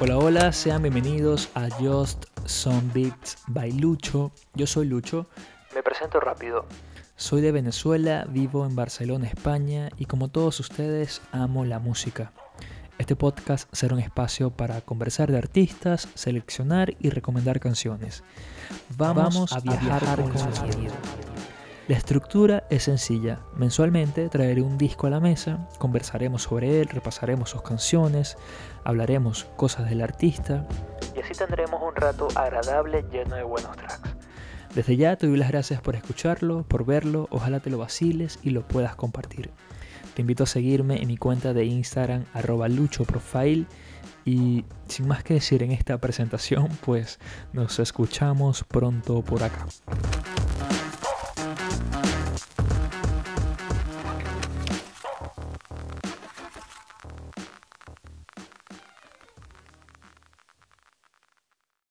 Hola, hola, sean bienvenidos a Just Some Beats by Lucho. Yo soy Lucho. Me presento rápido. Soy de Venezuela, vivo en Barcelona, España y como todos ustedes amo la música. Este podcast será un espacio para conversar de artistas, seleccionar y recomendar canciones. Vamos, a viajar, con, el sonido. La estructura es sencilla. Mensualmente traeré un disco a la mesa, conversaremos sobre él, repasaremos sus canciones, hablaremos cosas del artista y así tendremos un rato agradable lleno de buenos tracks. Desde ya te doy las gracias por escucharlo, por verlo, ojalá te lo vaciles y lo puedas compartir. Te invito a seguirme en mi cuenta de Instagram arroba luchoprofile y sin más que decir en esta presentación, pues nos escuchamos pronto por acá.